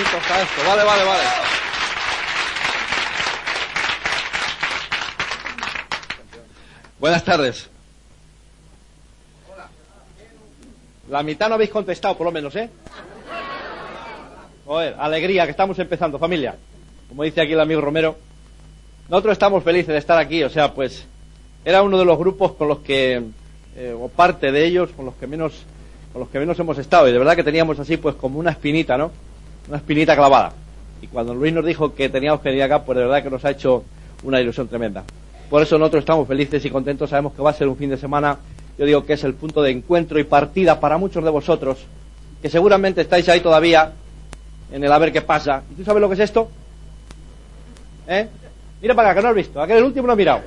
esto. Vale, vale, vale. Buenas tardes. La mitad no habéis contestado, por lo menos, ¿eh? Joder, alegría, que estamos empezando, familia. Como dice aquí el amigo Romero, nosotros estamos felices de estar aquí, o sea, pues era uno de los grupos con los que, eh, o parte de ellos, con los que menos, con los que menos hemos estado, y de verdad que teníamos así, pues como una espinita, ¿no? Una espinita clavada. Y cuando Luis nos dijo que teníamos que venir acá, pues de verdad que nos ha hecho una ilusión tremenda. Por eso nosotros estamos felices y contentos, sabemos que va a ser un fin de semana, yo digo que es el punto de encuentro y partida para muchos de vosotros, que seguramente estáis ahí todavía, en el a ver qué pasa. ¿Y tú sabes lo que es esto? ¿Eh? Mira para acá, que no has visto. Aquel el último no ha mirado.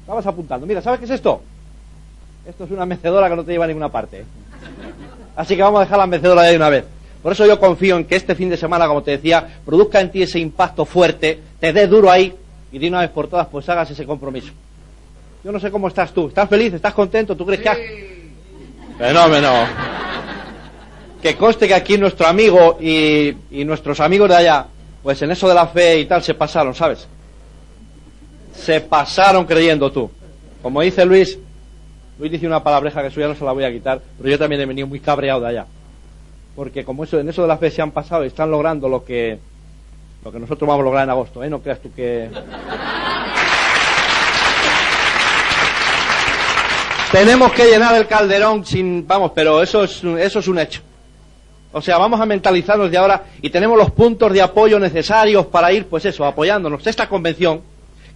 Estabas apuntando. Mira, ¿sabes qué es esto? Esto es una mecedora que no te lleva a ninguna parte. Así que vamos a dejar la mecedora de una vez. Por eso yo confío en que este fin de semana, como te decía, produzca en ti ese impacto fuerte, te dé duro ahí y de una vez por todas pues hagas ese compromiso. Yo no sé cómo estás tú. ¿Estás feliz? ¿Estás contento? ¿Tú crees que has... Fenómeno. Que conste que aquí nuestro amigo y, y nuestros amigos de allá pues en eso de la fe y tal se pasaron, ¿sabes? Se pasaron creyendo tú. Como dice Luis, Luis dice una palabreja que suya no se la voy a quitar, pero yo también he venido muy cabreado de allá. Porque como eso, en eso de la fe se han pasado y están logrando lo que, lo que nosotros vamos a lograr en agosto, ¿eh? No creas tú que... Tenemos que llenar el calderón sin, vamos, pero eso es, eso es un hecho. O sea, vamos a mentalizarnos de ahora y tenemos los puntos de apoyo necesarios para ir, pues eso, apoyándonos. Esta convención,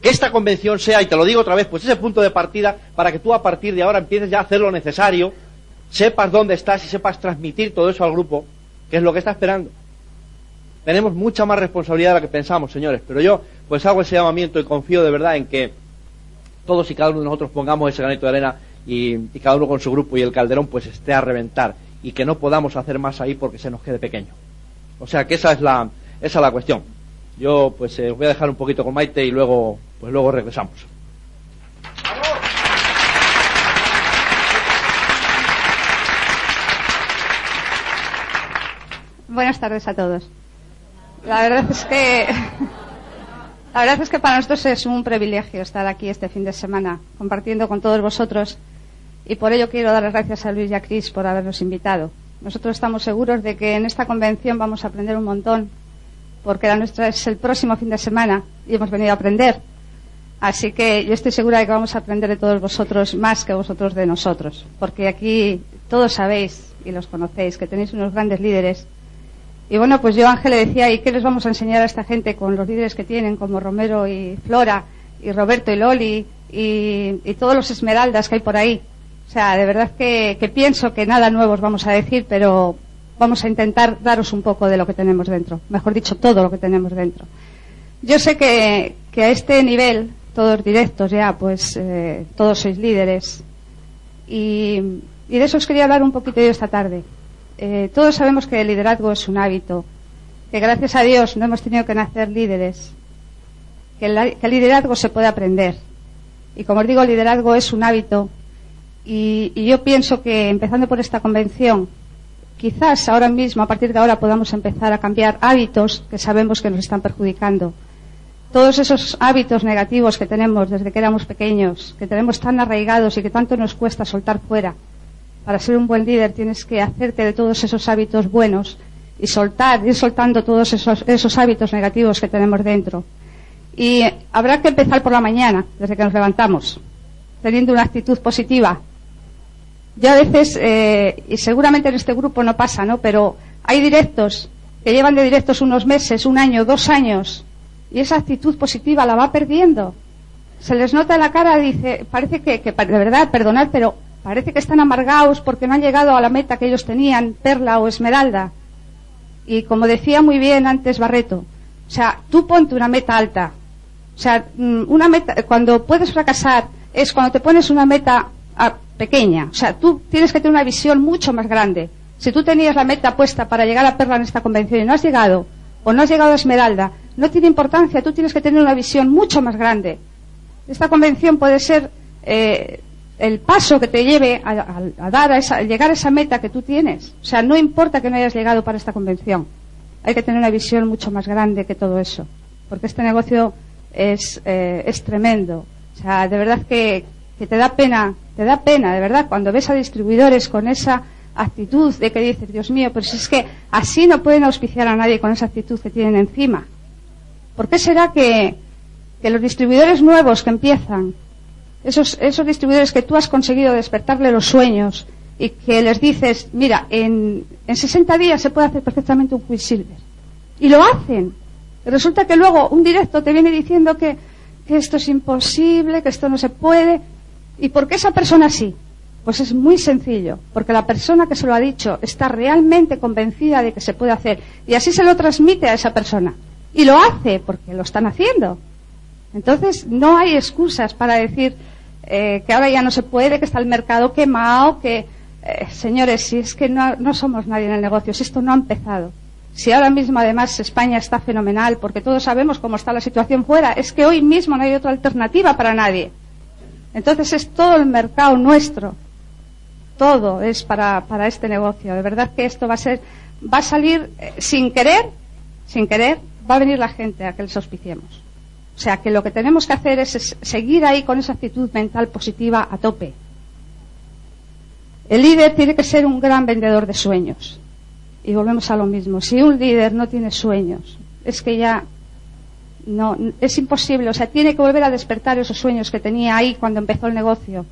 que esta convención sea, y te lo digo otra vez, pues ese punto de partida para que tú a partir de ahora empieces ya a hacer lo necesario, sepas dónde estás y sepas transmitir todo eso al grupo, que es lo que está esperando. Tenemos mucha más responsabilidad de la que pensamos, señores, pero yo pues hago ese llamamiento y confío de verdad en que todos y cada uno de nosotros pongamos ese granito de arena y, cada uno con su grupo y el calderón pues esté a reventar y que no podamos hacer más ahí porque se nos quede pequeño. O sea que esa es la, esa es la cuestión. Yo pues eh, os voy a dejar un poquito con Maite y luego, pues luego regresamos. Buenas tardes a todos. La verdad es que la verdad es que para nosotros es un privilegio estar aquí este fin de semana compartiendo con todos vosotros y por ello quiero dar las gracias a Luis y a Cris por habernos invitado. Nosotros estamos seguros de que en esta convención vamos a aprender un montón, porque la nuestra es el próximo fin de semana y hemos venido a aprender. Así que yo estoy segura de que vamos a aprender de todos vosotros más que vosotros de nosotros, porque aquí todos sabéis y los conocéis que tenéis unos grandes líderes. Y bueno, pues yo Ángel le decía, ¿y qué les vamos a enseñar a esta gente con los líderes que tienen, como Romero y Flora, y Roberto y Loli, y, todos los esmeraldas que hay por ahí? O sea, de verdad que, pienso que nada nuevo os vamos a decir, pero vamos a intentar daros un poco de lo que tenemos dentro. Mejor dicho, todo lo que tenemos dentro. Yo sé que, que a este nivel, todos directos ya, pues eh, todos sois líderes. Y, y, de eso os quería hablar un poquito yo esta tarde. Eh, todos sabemos que el liderazgo es un hábito, que gracias a Dios no hemos tenido que nacer líderes, que el, liderazgo se puede aprender. Y como os digo, el liderazgo es un hábito y, y, yo pienso que empezando por esta convención, quizás ahora mismo, a partir de ahora, podamos empezar a cambiar hábitos que sabemos que nos están perjudicando. Todos esos hábitos negativos que tenemos desde que éramos pequeños, que tenemos tan arraigados y que tanto nos cuesta soltar fuera. Para ser un buen líder tienes que hacerte de todos esos hábitos buenos y soltar, ir soltando todos esos, esos hábitos negativos que tenemos dentro. Y habrá que empezar por la mañana, desde que nos levantamos, teniendo una actitud positiva, yo a veces, eh, y seguramente en este grupo no pasa, ¿no? Pero hay directos que llevan de directos unos meses, un año, dos años, y esa actitud positiva la va perdiendo. Se les nota en la cara, dice, parece que, que de verdad, perdonad, pero parece que están amargados porque no han llegado a la meta que ellos tenían, Perla o Esmeralda. Y como decía muy bien antes Barreto, o sea, tú ponte una meta alta. O sea, mm, una meta, cuando puedes fracasar es cuando te pones una meta pequeña. O sea, tú tienes que tener una visión mucho más grande. Si tú tenías la meta puesta para llegar a Perla en esta convención y no has llegado, o no has llegado a Esmeralda, no tiene importancia, tú tienes que tener una visión mucho más grande. Esta convención puede ser eh, el paso que te lleve a, dar a, esa, llegar a esa meta que tú tienes. O sea, no importa que no hayas llegado para esta convención. hay que tener una visión mucho más grande que todo eso, porque este negocio es, eh, es tremendo. O sea, de verdad que, que te da pena, te da pena, de verdad, cuando ves a distribuidores con esa actitud de que dices, Dios mío, pero si es que así no pueden auspiciar a nadie con esa actitud que tienen encima. ¿Por qué será que, que los distribuidores nuevos que empiezan, esos, esos distribuidores que tú has conseguido despertarle los sueños y que les dices, mira, en, en 60 días se puede hacer perfectamente un Quicksilver. Y lo hacen. Resulta que luego un directo te viene diciendo que, que esto es imposible, que esto no se puede. ¿Y por qué esa persona sí? Pues es muy sencillo, porque la persona que se lo ha dicho está realmente convencida de que se puede hacer y así se lo transmite a esa persona. Y lo hace porque lo están haciendo. Entonces no hay excusas para decir eh, que ahora ya no se puede, que está el mercado quemado, que eh, señores, si es que no, no somos nadie en el negocio, si esto no ha empezado. Si ahora mismo además España está fenomenal, porque todos sabemos cómo está la situación fuera, es que hoy mismo no hay otra alternativa para nadie. Entonces es todo el mercado nuestro todo es para, para este negocio. De verdad que esto va a ser, va a salir eh, sin querer, sin querer, va a venir la gente a que les auspiciemos. O sea que lo que tenemos que hacer es, seguir ahí con esa actitud mental positiva a tope. El líder tiene que ser un gran vendedor de sueños. Y volvemos a lo mismo. Si un líder no tiene sueños, es que ya no, es imposible. O sea, tiene que volver a despertar esos sueños que tenía ahí cuando empezó el negocio.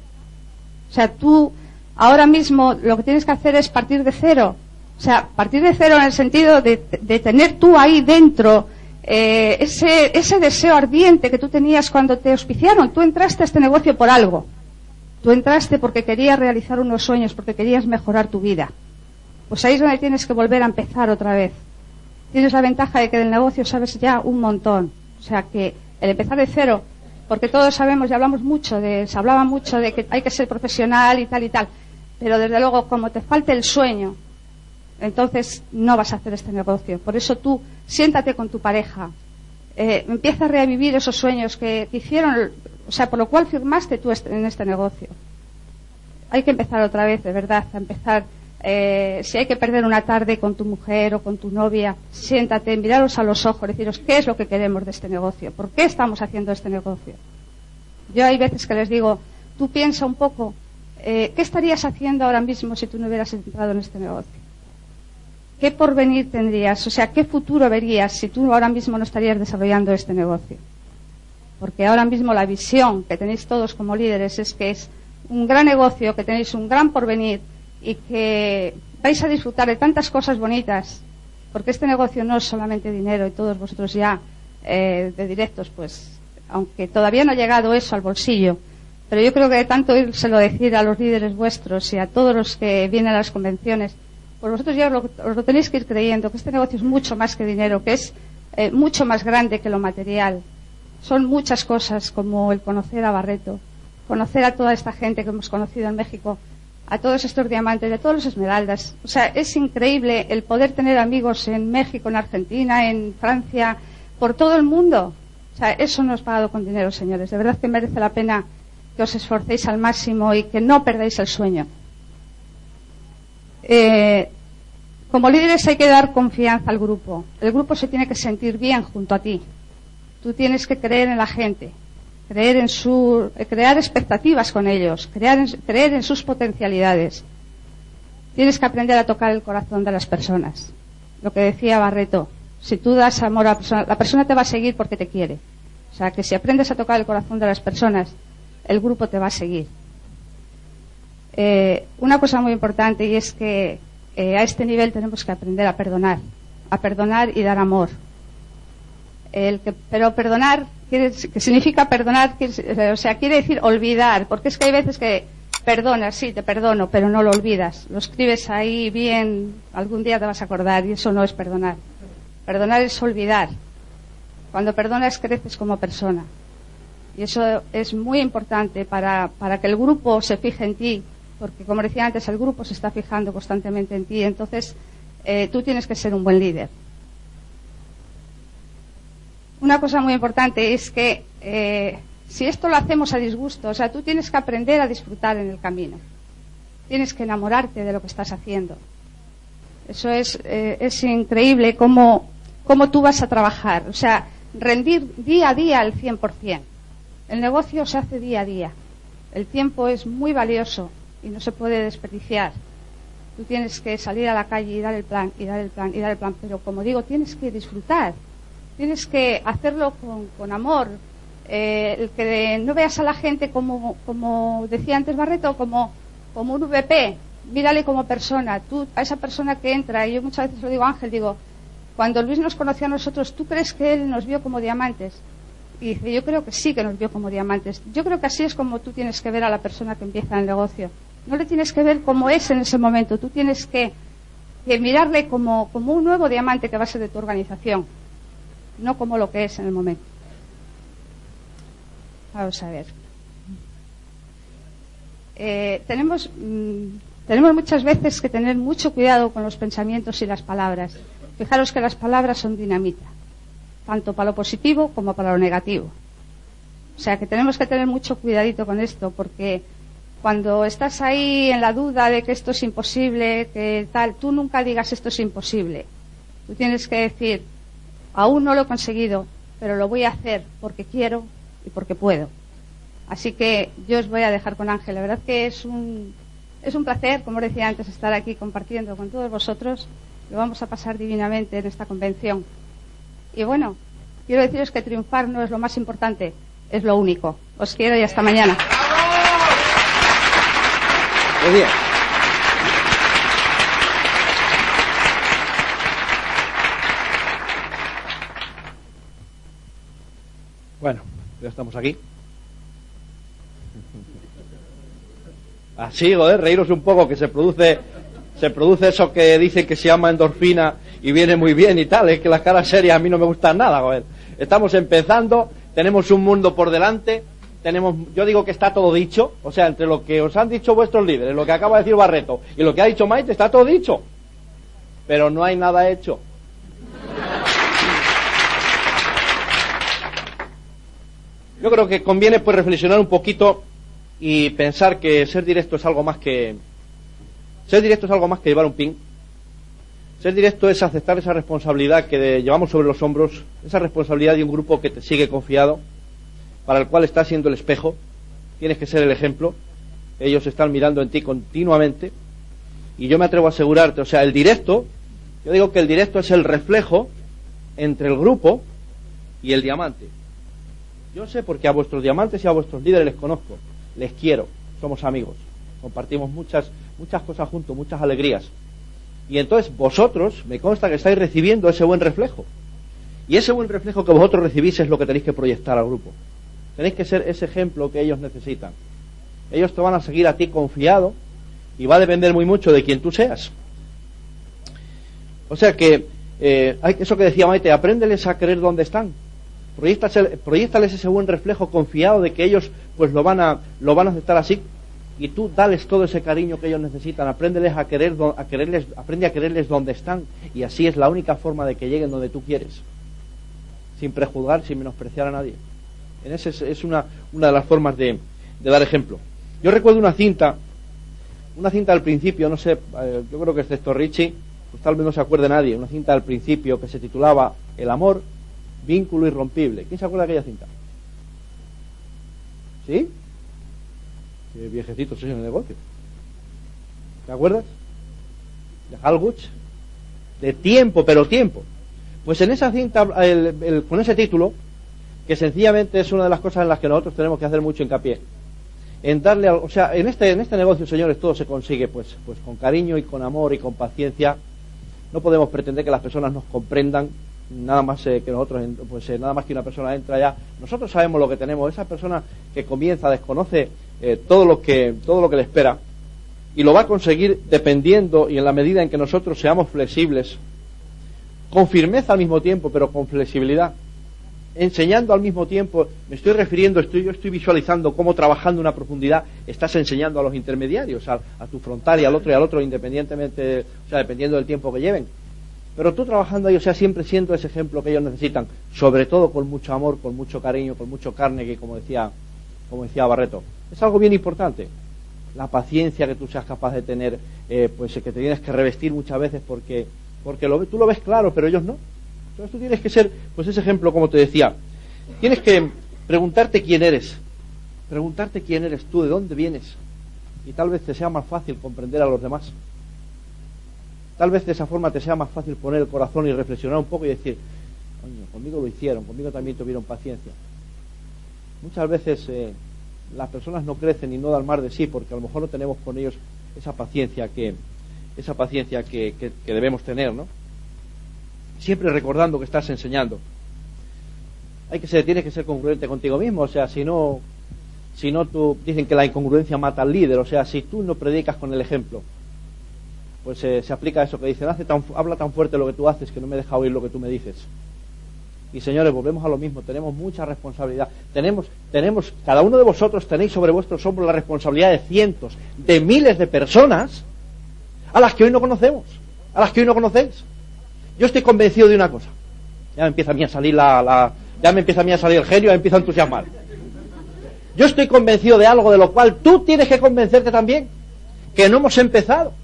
O sea, tú ahora mismo lo que tienes que hacer es partir de cero. O sea, partir de cero en el sentido de, tener tú ahí dentro eh, ese, ese deseo ardiente que tú tenías cuando te auspiciaron. Tú entraste a este negocio por algo. Tú entraste porque querías realizar unos sueños, porque querías mejorar tu vida. Pues ahí es donde tienes que volver a empezar otra vez. Tienes la ventaja de que del negocio sabes ya un montón. O sea que el empezar de cero, porque todos sabemos y hablamos mucho de, se hablaba mucho de que hay que ser profesional y tal y tal. Pero desde luego, como te falte el sueño, entonces no vas a hacer este negocio. Por eso tú siéntate con tu pareja, eh, empieza a revivir esos sueños que, hicieron, o sea, por lo cual firmaste tú en este negocio. Hay que empezar otra vez, de verdad, a empezar. Eh, si hay que perder una tarde con tu mujer o con tu novia, siéntate, miraros a los ojos, deciros qué es lo que queremos de este negocio, por qué estamos haciendo este negocio. Yo hay veces que les digo, tú piensa un poco eh, ¿qué estarías haciendo ahora mismo si tú no hubieras entrado en este negocio? ¿Qué porvenir tendrías? O sea, ¿qué futuro verías si tú ahora mismo no estarías desarrollando este negocio? Porque ahora mismo la visión que tenéis todos como líderes es que es un gran negocio, que tenéis un gran porvenir y que vais a disfrutar de tantas cosas bonitas, porque este negocio no es solamente dinero y todos vosotros ya eh, de directos, pues, aunque todavía no ha llegado eso al bolsillo, pero yo creo que tanto lo decir a los líderes vuestros y a todos los que vienen a las convenciones, pues vosotros ya os lo, tenéis que ir creyendo, que este negocio es mucho más que dinero, que es eh, mucho más grande que lo material. Son muchas cosas como el conocer a Barreto, conocer a toda esta gente que hemos conocido en México, a todos estos diamantes, a todos los esmeraldas. O sea, es increíble el poder tener amigos en México, en Argentina, en Francia, por todo el mundo. O sea, eso no es pagado con dinero, señores. De verdad que merece la pena que os esforcéis al máximo y que no perdáis el sueño. Eh, como líderes hay que dar confianza al grupo. El grupo se tiene que sentir bien junto a ti. Tú tienes que creer en la gente, creer en su, eh, crear expectativas con ellos, crear creer en sus potencialidades. Tienes que aprender a tocar el corazón de las personas. Lo que decía Barreto, si tú das amor a la persona, la persona te va a seguir porque te quiere. O sea, que si aprendes a tocar el corazón de las personas, el grupo te va a seguir. Eh, una cosa muy importante y es que eh, a este nivel tenemos que aprender a perdonar, a perdonar y dar amor. El que, pero perdonar, quiere, que significa perdonar, o sea, quiere decir olvidar, porque es que hay veces que perdonas, sí, te perdono, pero no lo olvidas. Lo escribes ahí bien, algún día te vas a acordar y eso no es perdonar. Perdonar es olvidar. Cuando perdonas creces como persona. Y eso es muy importante para, que el grupo se fije en ti, porque como decía antes, el grupo se está fijando constantemente en ti. Entonces, eh, tú tienes que ser un buen líder. Una cosa muy importante es que eh, si esto lo hacemos a disgusto, o sea, tú tienes que aprender a disfrutar en el camino. Tienes que enamorarte de lo que estás haciendo. Eso es, eh, es increíble cómo, cómo tú vas a trabajar. O sea, rendir día a día al 100%. El negocio se hace día a día. El tiempo es muy valioso y no se puede desperdiciar. Tú tienes que salir a la calle y dar el plan, y dar el plan, y dar el plan. Pero como digo, tienes que disfrutar. Tienes que hacerlo con, amor. Eh, el que no veas a la gente como, como decía antes Barreto, como, como un VP. Mírale como persona. Tú, a esa persona que entra, y yo muchas veces lo digo Ángel, digo, cuando Luis nos conoció a nosotros, ¿tú crees que él nos vio como diamantes? Y dice, yo creo que sí que nos vio como diamantes. Yo creo que así es como tú tienes que ver a la persona que empieza el negocio. No le tienes que ver como es en ese momento. Tú tienes que, mirarle como, un nuevo diamante que va a ser de tu organización, no como lo que es en el momento. Vamos a ver. Eh, tenemos, mm, tenemos muchas veces que tener mucho cuidado con los pensamientos y las palabras. Fijaros que las palabras son dinamita, tanto para lo positivo como para lo negativo. O sea que tenemos que tener mucho cuidadito con esto, porque cuando estás ahí en la duda de que esto es imposible, que tal, tú nunca digas esto es imposible. Tú tienes que decir, aún no lo he conseguido, pero lo voy a hacer porque quiero y porque puedo. Así que yo os voy a dejar con Ángel. La verdad que es un, es un placer, como decía antes, estar aquí compartiendo con todos vosotros lo vamos a pasar divinamente en esta convención. Y bueno, quiero deciros que triunfar no es lo más importante, es lo único. Os quiero y hasta mañana. Muy. Bueno, ya estamos aquí. Así, joder, reíros un poco, que se produce se produce eso que dicen que se llama endorfina y viene muy bien y tal. Es que las caras serias a mí no me gustan nada, joder. Estamos empezando, tenemos un mundo por delante, tenemos, yo digo que está todo dicho, o sea, entre lo que os han dicho vuestros líderes, lo que acaba de decir Barreto y lo que ha dicho Maite, está todo dicho. Pero no hay nada hecho. Yo creo que conviene pues reflexionar un poquito y pensar que ser directo es algo más que ser directo es algo más que llevar un pin. Ser directo es aceptar esa responsabilidad que llevamos sobre los hombros, esa responsabilidad de un grupo que te sigue confiado, para el cual estás siendo el espejo, tienes que ser el ejemplo, ellos están mirando en ti continuamente, y yo me atrevo a asegurarte, o sea, el directo, yo digo que el directo es el reflejo entre el grupo y el diamante. Yo sé porque a vuestros diamantes y a vuestros líderes les conozco, les quiero, somos amigos, compartimos muchas muchas cosas juntos, muchas alegrías. Y entonces vosotros, me consta que estáis recibiendo ese buen reflejo. Y ese buen reflejo que vosotros recibís es lo que tenéis que proyectar al grupo. Tenéis que ser ese ejemplo que ellos necesitan. Ellos te van a seguir a ti confiado y va a depender muy mucho de quien tú seas. O sea que, eh, eso que decía Maite, apréndeles a creer dónde están. Proyectales ese buen reflejo confiado de que ellos pues lo van a, lo van a aceptar así y tú dales todo ese cariño que ellos necesitan, apréndeles a querer, a quererles, aprende a quererles donde están y así es la única forma de que lleguen donde tú quieres, sin prejuzgar, sin menospreciar a nadie. Ese es, una, una, de las formas de, dar ejemplo. Yo recuerdo una cinta, una cinta al principio, no sé, eh, yo creo que excepto Richie, pues tal vez no se acuerde nadie, una cinta al principio que se titulaba El amor, vínculo irrompible. ¿Quién se acuerda de aquella cinta? ¿Sí? Qué viejecito soy en el negocio. ¿Te acuerdas? De Halguch. De tiempo, pero tiempo. Pues en esa cinta, con ese título, que sencillamente es una de las cosas en las que nosotros tenemos que hacer mucho hincapié. En darle, o sea, en este, en este negocio, señores, todo se consigue, pues, pues con cariño y con amor y con paciencia. No podemos pretender que las personas nos comprendan nada más eh, que nosotros, pues eh, nada más que una persona entra ya. Nosotros sabemos lo que tenemos. Esa persona que comienza, desconoce eh, todo, lo que, todo lo que le espera y lo va a conseguir dependiendo y en la medida en que nosotros seamos flexibles, con firmeza al mismo tiempo, pero con flexibilidad, enseñando al mismo tiempo, me estoy refiriendo, estoy, yo estoy visualizando cómo trabajando una profundidad estás enseñando a los intermediarios, a, tu frontal y al otro y al otro, independientemente, o sea, dependiendo del tiempo que lleven. Pero tú trabajando ahí, o sea, siempre siendo ese ejemplo que ellos necesitan, sobre todo con mucho amor, con mucho cariño, con mucho carne, que como decía, como decía Barreto. Es algo bien importante. la paciencia que tú seas capaz de tener, eh, pues que te tienes que revestir muchas veces porque, porque lo, tú lo ves claro, pero ellos no. Entonces tú tienes que ser, pues ese ejemplo, como te decía, tienes que preguntarte quién eres, preguntarte quién eres tú, de dónde vienes, y tal vez te sea más fácil comprender a los demás. Tal vez de esa forma te sea más fácil poner el corazón y reflexionar un poco y decir, coño, conmigo lo hicieron, conmigo también tuvieron paciencia. Muchas veces eh, las personas no crecen y no dan más de sí porque a lo mejor no tenemos con ellos esa paciencia que, esa paciencia que, que debemos tener, ¿no? Siempre recordando que estás enseñando. Hay que ser, tienes que ser congruente contigo mismo, o sea, si no, si no tú, dicen que la incongruencia mata al líder, o sea, si tú no predicas con el ejemplo, pues eh, se aplica eso que dicen, Hace tan, habla tan fuerte lo que tú haces que no me deja oír lo que tú me dices. Y señores, volvemos a lo mismo, tenemos mucha responsabilidad. Tenemos, tenemos, cada uno de vosotros tenéis sobre vuestros hombros la responsabilidad de cientos, de miles de personas a las que hoy no conocemos, a las que hoy no conocéis. Yo estoy convencido de una cosa. Ya me empieza a mí a salir la, ya me empieza a mí a salir el genio, me empieza a entusiasmar. Yo estoy convencido de algo de lo cual tú tienes que convencerte también, que no hemos empezado.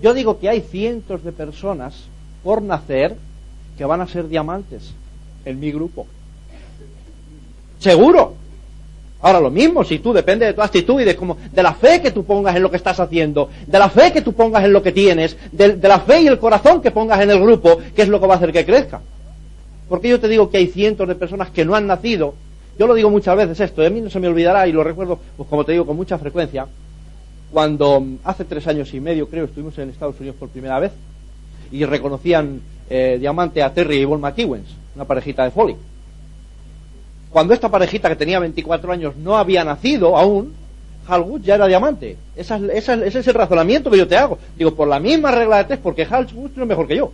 Yo digo que hay cientos de personas por nacer que van a ser diamantes en mi grupo. Seguro. Ahora lo mismo, si tú depende de tu actitud y de, como, de la fe que tú pongas en lo que estás haciendo, de la fe que tú pongas en lo que tienes, de, la fe y el corazón que pongas en el grupo, que es lo que va a hacer que crezca. Porque yo te digo que hay cientos de personas que no han nacido yo lo digo muchas veces esto, a mí no se me olvidará y lo recuerdo, pues como te digo, con mucha frecuencia, cuando mm, hace tres años y medio, creo, estuvimos en Estados Unidos por primera vez y reconocían eh, diamante a Terry y Yvonne McEwens, una parejita de Foley. Cuando esta parejita que tenía 24 años no había nacido aún, Hal Wood ya era diamante. ese es el razonamiento que yo te hago. Digo, por la misma regla de tres, porque Hal Wood no es mejor que yo.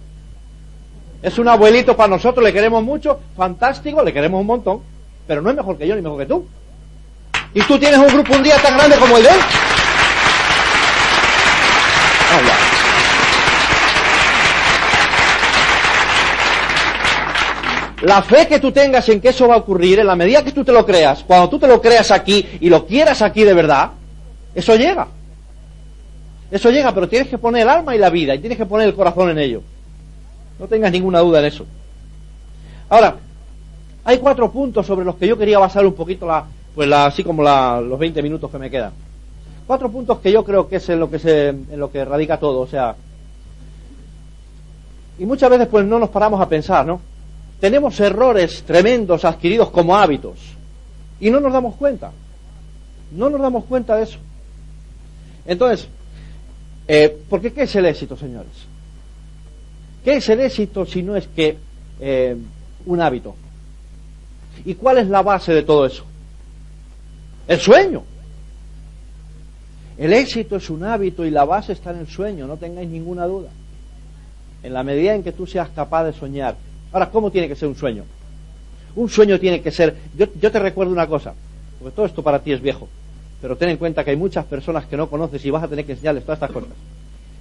Es un abuelito para nosotros, le queremos mucho, fantástico, le queremos un montón pero no es mejor que yo ni mejor que tú. Y tú tienes un grupo un día tan grande como el de él. La fe que tú tengas en que eso va a ocurrir, en la medida que tú te lo creas, cuando tú te lo creas aquí y lo quieras aquí de verdad, eso llega. Eso llega, pero tienes que poner el alma y la vida y tienes que poner el corazón en ello. No tengas ninguna duda en eso. Ahora, hay cuatro puntos sobre los que yo quería basar un poquito la, pues la, así como la, los 20 minutos que me quedan. Cuatro puntos que yo creo que es en lo que se, en lo que radica todo, o sea, y muchas veces pues no nos paramos a pensar, ¿no? Tenemos errores tremendos adquiridos como hábitos y no nos damos cuenta. No nos damos cuenta de eso. Entonces, eh, ¿por qué qué es el éxito, señores? ¿Qué es el éxito si no es que eh, un hábito? ¿Y cuál es la base de todo eso? El sueño. El éxito es un hábito y la base está en el sueño, no tengáis ninguna duda. En la medida en que tú seas capaz de soñar. Ahora, ¿cómo tiene que ser un sueño? Un sueño tiene que ser... Yo, te recuerdo una cosa, porque todo esto para ti es viejo, pero ten en cuenta que hay muchas personas que no conoces y vas a tener que enseñarles todas estas cosas.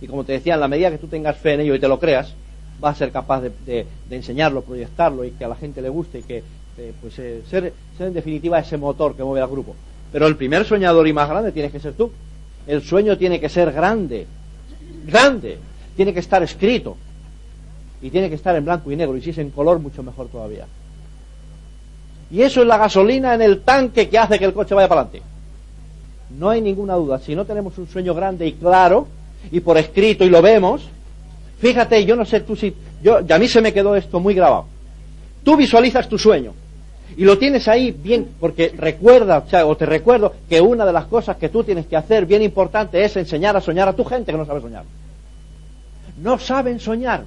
Y como te decía, en la medida que tú tengas fe en ello y te lo creas, vas a ser capaz de, enseñarlo, proyectarlo y que a la gente le guste y que eh, pues eh, ser, en definitiva ese motor que mueve al grupo. Pero el primer soñador y más grande tienes que ser tú. El sueño tiene que ser grande, grande, tiene que estar escrito y tiene que estar en blanco y negro y si es en color mucho mejor todavía. Y eso es la gasolina en el tanque que hace que el coche vaya para adelante. No hay ninguna duda, si no tenemos un sueño grande y claro y por escrito y lo vemos, fíjate, yo no sé tú si yo a mí se me quedó esto muy grabado. Tú visualizas tu sueño y lo tienes ahí bien, porque recuerda, o, te recuerdo que una de las cosas que tú tienes que hacer bien importante es enseñar a soñar a tu gente que no sabe soñar. No saben soñar.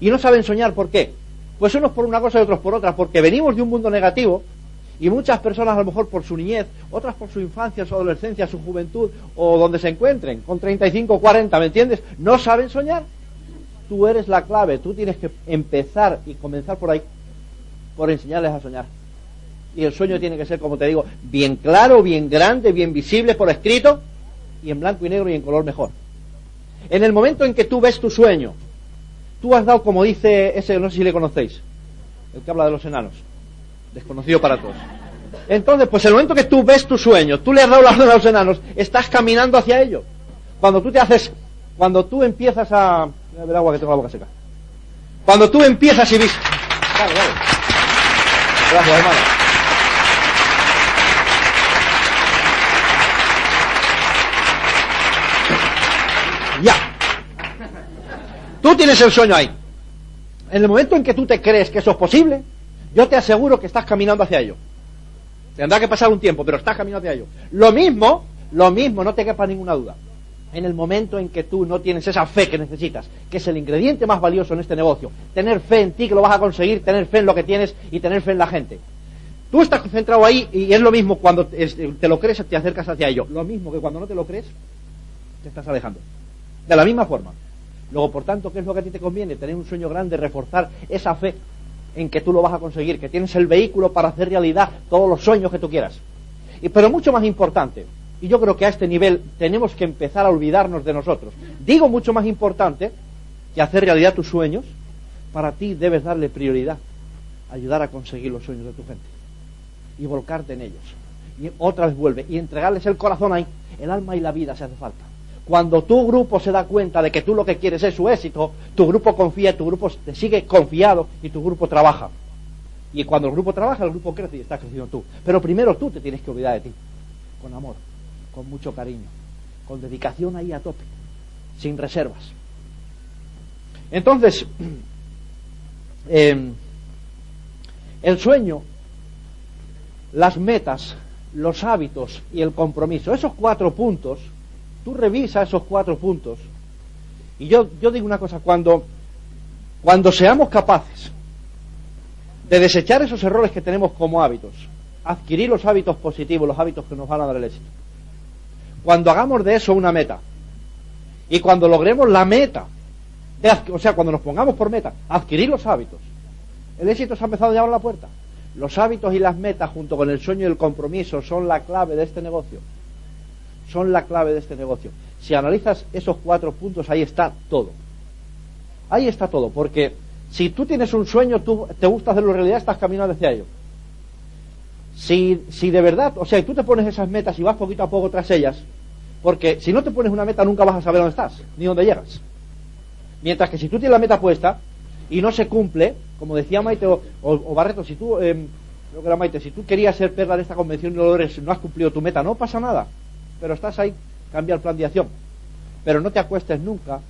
Y no saben soñar ¿por qué? Pues unos por una cosa y otros por otra, porque venimos de un mundo negativo y muchas personas a lo mejor por su niñez, otras por su infancia, su adolescencia, su juventud o donde se encuentren, con 35 o 40, ¿me entiendes? No saben soñar. Tú eres la clave, tú tienes que empezar y comenzar por ahí por enseñarles a soñar. Y el sueño tiene que ser, como te digo, bien claro, bien grande, bien visible por escrito y en blanco y negro y en color mejor. En el momento en que tú ves tu sueño, tú has dado, como dice ese, no sé si le conocéis, el que habla de los enanos, desconocido para todos. Entonces, pues el momento que tú ves tu sueño, tú le has dado la a los enanos, estás caminando hacia ello. Cuando tú te haces, cuando tú empiezas a... Ver agua que tengo la boca seca. Cuando tú empiezas y ves... Claro. Gracias, hermano. Tú tienes el sueño ahí. En el momento en que tú te crees que eso es posible, yo te aseguro que estás caminando hacia ello. Tendrá que pasar un tiempo, pero estás caminando hacia ello. Lo mismo, lo mismo, no te quepa ninguna duda. En el momento en que tú no tienes esa fe que necesitas, que es el ingrediente más valioso en este negocio, tener fe en ti que lo vas a conseguir, tener fe en lo que tienes y tener fe en la gente. Tú estás concentrado ahí y es lo mismo cuando te lo crees, te acercas hacia ello. Lo mismo que cuando no te lo crees, te estás alejando. De la misma forma. Luego, por tanto, ¿qué es lo que a ti te conviene? Tener un sueño grande, reforzar esa fe en que tú lo vas a conseguir, que tienes el vehículo para hacer realidad todos los sueños que tú quieras. Pero mucho más importante, y yo creo que a este nivel tenemos que empezar a olvidarnos de nosotros. Digo mucho más importante que hacer realidad tus sueños, para ti debes darle prioridad, ayudar a conseguir los sueños de tu gente y volcarte en ellos. Y otra vez vuelve y entregarles el corazón ahí, el alma y la vida si hace falta. Cuando tu grupo se da cuenta de que tú lo que quieres es su éxito, tu grupo confía, tu grupo te sigue confiado y tu grupo trabaja. Y cuando el grupo trabaja, el grupo crece y está creciendo tú. Pero primero tú te tienes que olvidar de ti, con amor, con mucho cariño, con dedicación ahí a tope, sin reservas. Entonces, em, el sueño, las metas, los hábitos y el compromiso, esos cuatro puntos, Tú revisa esos cuatro puntos. Y yo, yo digo una cosa, cuando, cuando seamos capaces de desechar esos errores que tenemos como hábitos, adquirir los hábitos positivos, los hábitos que nos van a dar el éxito. Cuando hagamos de eso una meta, y cuando logremos la meta, o sea, cuando nos pongamos por meta, adquirir los hábitos, el éxito se ha empezado a llamar a la puerta. Los hábitos y las metas, junto con el sueño y el compromiso, son la clave de este negocio son la clave de este negocio. Si analizas esos cuatro puntos, ahí está todo. Ahí está todo, porque si tú tienes un sueño, tú te gusta hacerlo realidad, estás caminando hacia ello. Si, si de verdad, o sea, tú te pones esas metas y vas poquito a poco tras ellas, porque si no te pones una meta nunca vas a saber dónde estás, ni dónde llegas. Mientras que si tú tienes la meta puesta y no se cumple, como decía Maite o, Barreto, si tú, eh, creo que era Maite, si tú querías ser perla de esta convención y no lo eres, no has cumplido tu meta, no pasa nada pero estás ahí, cambia el plan de acción. Pero no te acuestes nunca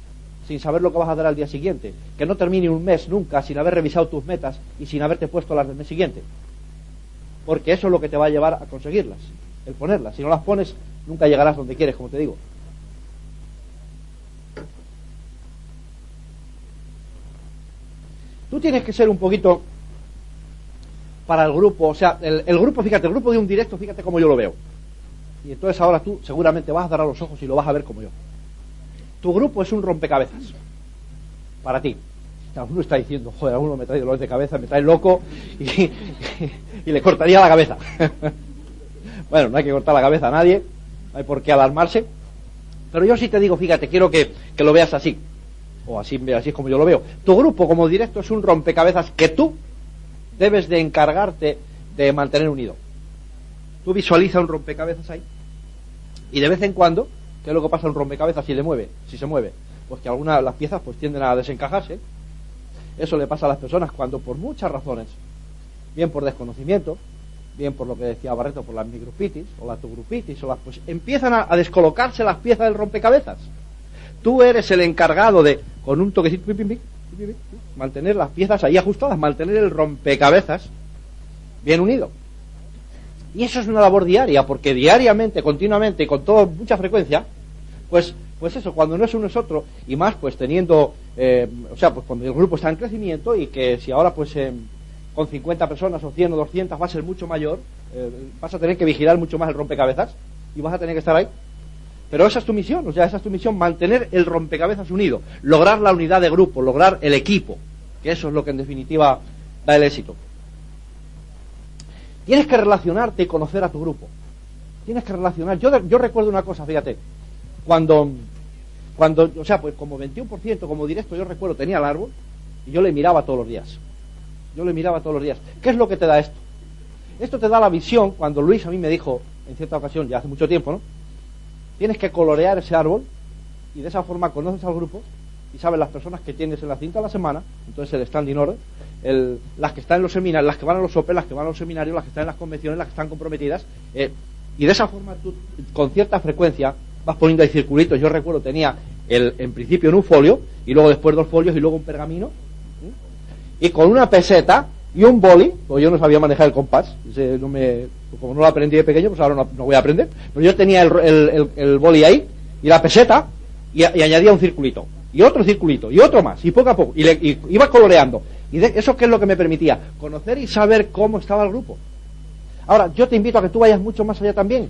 sin saber lo que vas a dar al día siguiente. Que no termine un mes nunca sin haber revisado tus metas y sin haberte puesto las del mes siguiente. Porque eso es lo que te va a llevar a conseguirlas, el ponerlas. Si no las pones, nunca llegarás donde quieres, como te digo. Tú tienes que ser un poquito para el grupo, o sea, el, el grupo, fíjate, el grupo de un directo, fíjate cómo yo lo veo. Y entonces ahora tú seguramente vas a dar a los ojos y lo vas a ver como yo. Tu grupo es un rompecabezas. Para ti. Alguno está diciendo, joder, alguno me trae dolores de cabeza, me trae loco y, le cortaría la cabeza. bueno, no hay que cortar la cabeza a nadie, no hay por qué alarmarse. Pero yo sí te digo, fíjate, quiero que, que lo veas así. O así, así es como yo lo veo. Tu grupo como directo es un rompecabezas que tú debes de encargarte de mantener unido. Tú visualiza un rompecabezas ahí. Y de vez en cuando, ¿qué es lo que pasa en un rompecabezas si le mueve? Si se mueve. Pues que algunas de las piezas pues tienden a desencajarse. Eso le pasa a las personas cuando por muchas razones, bien por desconocimiento, bien por lo que decía Barreto, por la micropitis o la tugrupitis, o las, pues empiezan a, descolocarse las piezas del rompecabezas. Tú eres el encargado de, con un toquecito, mantener las piezas ahí ajustadas, mantener el rompecabezas bien unido. Y eso es una labor diaria, porque diariamente, continuamente y con toda mucha frecuencia, pues, pues eso, cuando no es uno es otro, y más pues teniendo, eh, o sea, pues cuando el grupo está en crecimiento y que si ahora pues con 50 personas o 100 o 200 va a ser mucho mayor, eh, vas a tener que vigilar mucho más el rompecabezas y vas a tener que estar ahí. Pero esa es tu misión, o sea, esa es tu misión, mantener el rompecabezas unido, lograr la unidad de grupo, lograr el equipo, que eso es lo que en definitiva da el éxito. Tienes que relacionarte y conocer a tu grupo. Tienes que relacionar. Yo, yo recuerdo una cosa, fíjate. Cuando, cuando, o sea, pues como 21%, como directo, yo recuerdo, tenía el árbol y yo le miraba todos los días. Yo le miraba todos los días. ¿Qué es lo que te da esto? Esto te da la visión cuando Luis a mí me dijo, en cierta ocasión, ya hace mucho tiempo, ¿no? Tienes que colorear ese árbol y de esa forma conoces al grupo y sabes las personas que tienes en la cinta a la semana, entonces el standing order, el, las que están en los seminarios, las que van a los OPE, las que van a los seminarios, las que están en las convenciones, las que están comprometidas, eh, y de esa forma tú, con cierta frecuencia, vas poniendo ahí circulitos. Yo recuerdo, tenía el, en principio en un folio, y luego después dos folios, y luego un pergamino, y con una peseta y un boli, porque yo no sabía manejar el compás, como no lo aprendí de pequeño, pues ahora no, voy a aprender, pero yo tenía el, el, el, boli ahí, y la peseta, y, añadía un circulito, y otro circulito, y otro más, y poco a poco, y, le, iba coloreando. Y de, eso qué es lo que me permitía, conocer y saber cómo estaba el grupo. Ahora, yo te invito a que tú vayas mucho más allá también.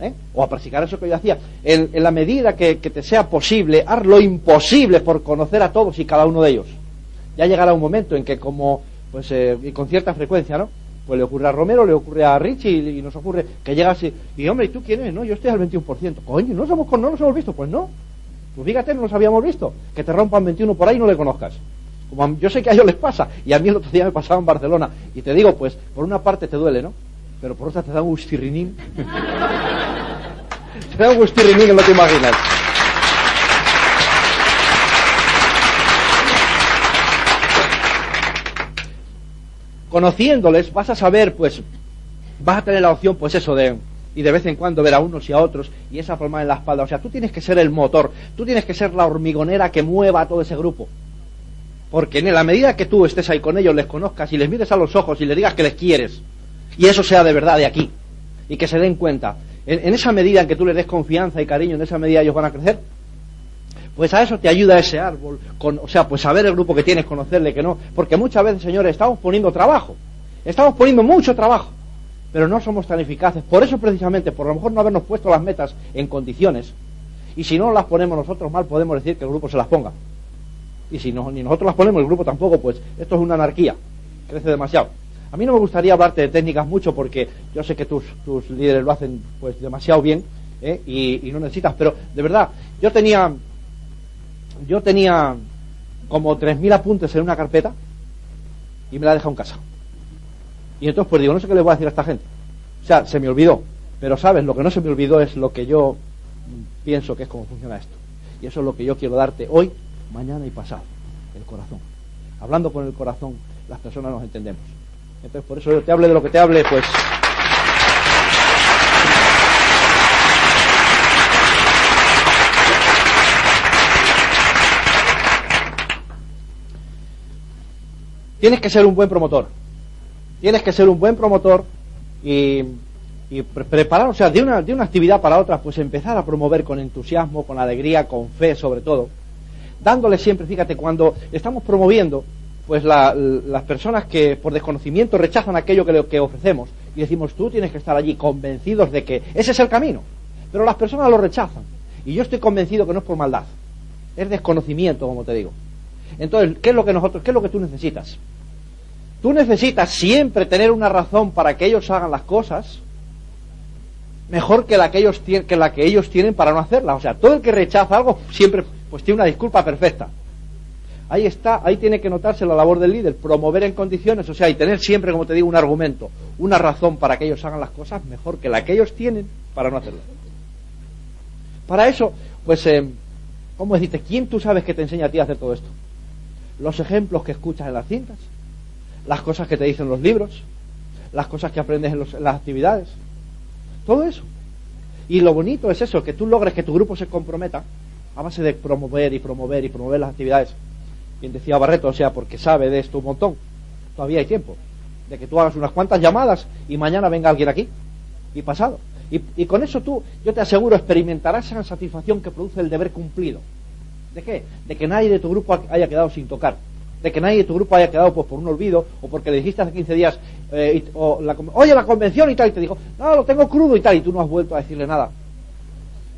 ¿eh? O a practicar eso que yo hacía. En, la medida que, te sea posible, haz lo imposible por conocer a todos y cada uno de ellos. Ya llegará un momento en que como, pues, eh, y con cierta frecuencia, ¿no? Pues le ocurre a Romero, le ocurre a Richie y, nos ocurre que llega así, y hombre, ¿y tú quién eres? No, yo estoy al 21%. Coño, ¿no, somos, no nos hemos visto? Pues no. Pues fíjate, no nos habíamos visto. Que te rompan 21 por ahí y no le conozcas. Como yo sé que a ellos les pasa, y a mí el otro día me pasaba en Barcelona. Y te digo, pues, por una parte te duele, ¿no? Pero por otra te da un gustirrinín. te da un gustirrinín que no te imaginas. Conociéndoles vas a saber, pues, vas a tener la opción, pues eso de, y de vez en cuando ver a unos y a otros y esa forma en la espalda. O sea, tú tienes que ser el motor, tú tienes que ser la hormigonera que mueva a todo ese grupo. Porque en la medida que tú estés ahí con ellos, les conozcas y les mires a los ojos y les digas que les quieres, y eso sea de verdad de aquí, y que se den cuenta, en, esa medida en que tú les des confianza y cariño, en esa medida ellos van a crecer, pues a eso te ayuda ese árbol, o sea, pues saber el grupo que tienes, conocerle, que no, porque muchas veces, señores, estamos poniendo trabajo, estamos poniendo mucho trabajo, pero no somos tan eficaces. Por eso precisamente, por lo mejor no habernos puesto las metas en condiciones, y si no las ponemos nosotros mal, podemos decir que el grupo se las ponga. Y si no, ni nosotros las ponemos, el grupo tampoco, pues esto es una anarquía. Crece demasiado. A mí no me gustaría hablarte de técnicas mucho porque yo sé que tus, tus líderes lo hacen pues demasiado bien ¿eh? y, no necesitas, pero de verdad, yo tenía, yo tenía como 3.000 apuntes en una carpeta y me la he dejado en casa. Y entonces pues digo, no sé qué le voy a decir a esta gente. O sea, se me olvidó, pero sabes, lo que no se me olvidó es lo que yo pienso que es cómo funciona esto. Y eso es lo que yo quiero darte hoy mañana y pasado, el corazón. Hablando con el corazón, las personas nos entendemos. Entonces, por eso yo te hable de lo que te hable, pues... Tienes que ser un buen promotor. Tienes que ser un buen promotor y, preparar, o sea, de una, de una actividad para otra, pues empezar a promover con entusiasmo, con alegría, con fe sobre todo dándole siempre, fíjate, cuando estamos promoviendo, pues las personas que por desconocimiento rechazan aquello que, que ofrecemos y decimos tú tienes que estar allí convencidos de que ese es el camino, pero las personas lo rechazan y yo estoy convencido que no es por maldad, es desconocimiento, como te digo. Entonces, ¿qué es lo que nosotros, qué es lo que tú necesitas? Tú necesitas siempre tener una razón para que ellos hagan las cosas mejor que la que ellos, que la que ellos tienen para no hacerlas. O sea, todo el que rechaza algo siempre pues tiene una disculpa perfecta. Ahí está, ahí tiene que notarse la labor del líder, promover en condiciones, o sea, y tener siempre, como te digo, un argumento, una razón para que ellos hagan las cosas mejor que la que ellos tienen para no hacerlas. Para eso, pues, eh, ¿cómo decirte? ¿Quién tú sabes que te enseña a ti a hacer todo esto? Los ejemplos que escuchas en las cintas, las cosas que te dicen los libros, las cosas que aprendes en, en las actividades, todo eso. Y lo bonito es eso, que tú logres que tu grupo se comprometa a base de promover y promover y promover las actividades. Bien decía Barreto, o sea, porque sabe de esto un montón. Todavía hay tiempo. De que tú hagas unas cuantas llamadas y mañana venga alguien aquí. Y pasado. Y, con eso tú, yo te aseguro, experimentarás esa satisfacción que produce el deber cumplido. ¿De qué? De que nadie de tu grupo haya quedado sin tocar. De que nadie de tu grupo haya quedado pues, por un olvido o porque le dijiste hace 15 días, eh, o la, oye, la convención y tal, y te dijo, no, lo tengo crudo y tal, y tú no has vuelto a decirle nada.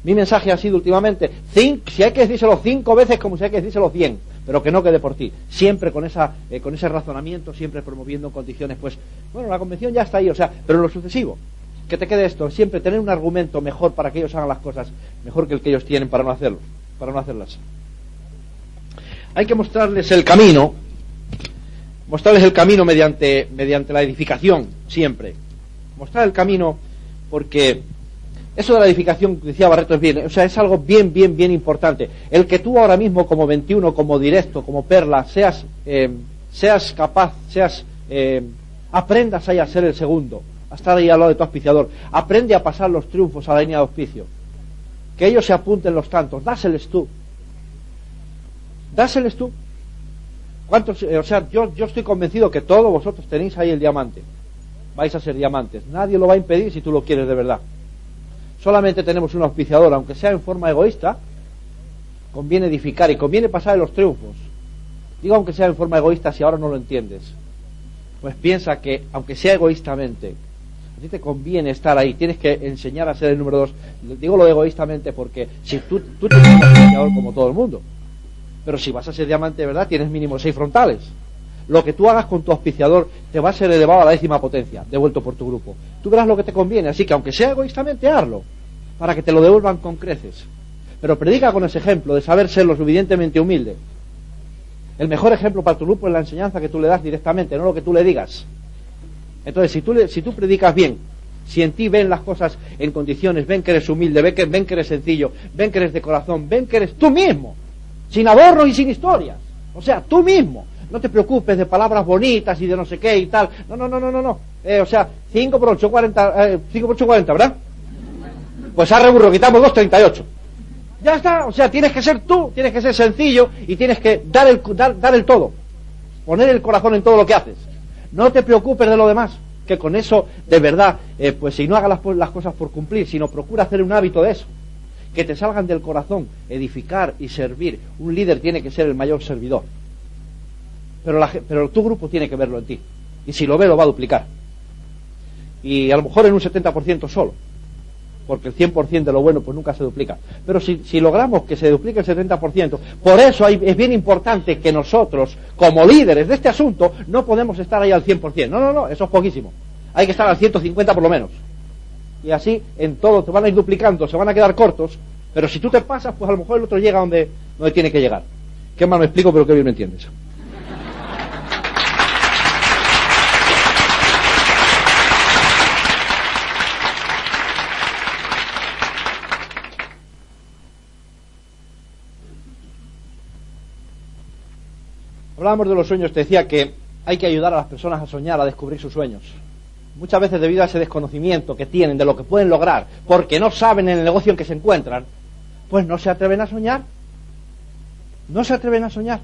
Mi mensaje ha sido últimamente, si hay que decírselo cinco veces como si hay que decírselo cien, pero que no quede por ti. Siempre con, esa, eh, con ese razonamiento, siempre promoviendo condiciones, pues, bueno, la convención ya está ahí, o sea, pero en lo sucesivo, que te quede esto, siempre tener un argumento mejor para que ellos hagan las cosas, mejor que el que ellos tienen para no hacerlo, para no hacerlas. Hay que mostrarles el camino mostrarles el camino mediante, mediante la edificación, siempre. Mostrar el camino porque eso de la edificación, decía Barreto, es bien, o sea, es algo bien, bien, bien importante. El que tú ahora mismo, como 21, como directo, como perla, seas, eh, seas capaz, seas, eh, aprendas ahí a ser el segundo, a estar ahí al lado de tu auspiciador. Aprende a pasar los triunfos a la línea de auspicio. Que ellos se apunten los tantos, dáseles tú. Dáseles tú. ¿Cuántos, eh, o sea, yo, yo estoy convencido que todos vosotros tenéis ahí el diamante. Vais a ser diamantes. Nadie lo va a impedir si tú lo quieres de verdad solamente tenemos un auspiciador, aunque sea en forma egoísta, conviene edificar y conviene pasar los triunfos. Digo aunque sea en forma egoísta si ahora no lo entiendes. Pues piensa que, aunque sea egoístamente, a ti te conviene estar ahí, tienes que enseñar a ser el número dos. Digo lo egoístamente porque si tú, tú tienes un auspiciador como todo el mundo, pero si vas a ser diamante de verdad, tienes mínimo seis frontales. Lo que tú hagas con tu auspiciador te va a ser elevado a la décima potencia, devuelto por tu grupo. Tú verás lo que te conviene, así que aunque sea egoístamente, hazlo para que te lo devuelvan con creces. Pero predica con ese ejemplo de saber ser lo suficientemente humilde. El mejor ejemplo para tu grupo es la enseñanza que tú le das directamente, no lo que tú le digas. Entonces, si tú, si tú predicas bien, si en ti ven las cosas en condiciones, ven que eres humilde, ven que, ven que eres sencillo, ven que eres de corazón, ven que eres tú mismo, sin adornos y sin historias. O sea, tú mismo. No te preocupes de palabras bonitas y de no sé qué y tal. No, no, no, no, no. no. Eh, o sea, 5 por 8, 40, eh, 5 por 8, 40, ¿verdad? Pues a reburro, quitamos 2.38. Ya está, o sea, tienes que ser tú, tienes que ser sencillo y tienes que dar el, dar, el todo. Poner el corazón en todo lo que haces. No te preocupes de lo demás, que con eso, de verdad, eh, pues si no hagas las, las cosas por cumplir, sino procura hacer un hábito de eso. Que te salgan del corazón, edificar y servir. Un líder tiene que ser el mayor servidor. Pero, la, pero tu grupo tiene que verlo en ti. Y si lo ve, lo va a duplicar. Y a lo mejor en un 70% solo porque el 100% de lo bueno pues nunca se duplica. Pero si, logramos que se duplique el 70%, por eso es bien importante que nosotros, como líderes de este asunto, no podemos estar ahí al 100%. No, no, no, eso es poquísimo. Hay que estar al 150 por lo menos. Y así en todo te van a ir duplicando, se van a quedar cortos, pero si tú te pasas, pues a lo mejor el otro llega donde, donde tiene que llegar. Qué mal me explico, pero qué bien me entiendes. Hablábamos de los sueños, te decía que hay que ayudar a las personas a soñar, a descubrir sus sueños. Muchas veces debido a ese desconocimiento que tienen de lo que pueden lograr, porque no saben en el negocio en que se encuentran, pues no se atreven a soñar. No se atreven a soñar.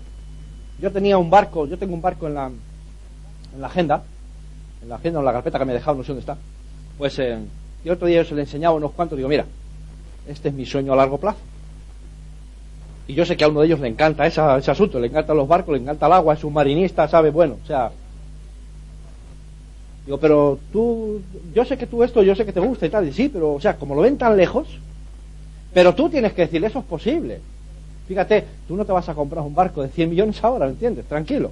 Yo tenía un barco, yo tengo un barco en la, en la agenda, en la agenda, en la carpeta que me he dejado, no sé dónde está. Pues eh, y otro día yo se le enseñaba unos cuantos, digo, mira, este es mi sueño a largo plazo. Y yo sé que a uno de ellos le encanta ese asunto, le encantan los barcos, le encanta el agua, es un marinista, sabe, bueno, o sea. Digo, pero tú, yo sé que tú esto, yo sé que te gusta y tal, y sí, pero, o sea, como lo ven tan lejos, pero tú tienes que decirle, eso es posible. Fíjate, tú no te vas a comprar un barco de 100 millones ahora, ¿me entiendes? Tranquilo.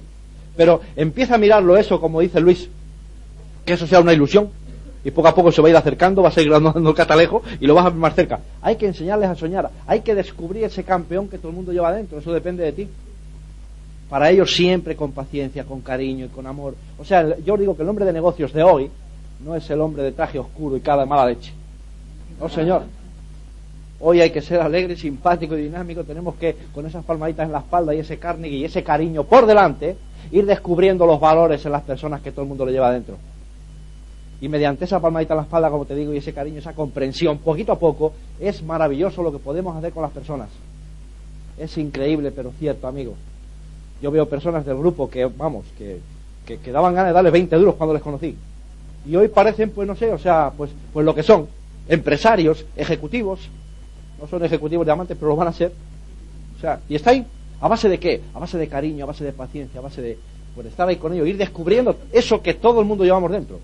Pero empieza a mirarlo eso, como dice Luis, que eso sea una ilusión y poco a poco se va a ir acercando, va a seguir dando el catalejo y lo vas a ver más cerca. Hay que enseñarles a soñar, hay que descubrir ese campeón que todo el mundo lleva dentro, eso depende de ti. Para ellos siempre con paciencia, con cariño y con amor. O sea, yo digo que el hombre de negocios de hoy no es el hombre de traje oscuro y cada mala leche. No, señor. Hoy hay que ser alegre, simpático y dinámico. Tenemos que, con esas palmaditas en la espalda y ese carne y ese cariño por delante, ir descubriendo los valores en las personas que todo el mundo le lleva dentro. Y mediante esa palmadita en la espalda, como te digo, y ese cariño, esa comprensión, poquito a poco, es maravilloso lo que podemos hacer con las personas. Es increíble, pero cierto, amigo. Yo veo personas del grupo que, vamos, que, que, daban ganas de darle 20 duros cuando les conocí. Y hoy parecen, pues no sé, o sea, pues, pues lo que son. Empresarios, ejecutivos. No son ejecutivos de amantes, pero lo van a ser. O sea, y está ahí. ¿A base de qué? A base de cariño, a base de paciencia, a base de pues, estar ahí con ellos, ir descubriendo eso que todo el mundo llevamos dentro.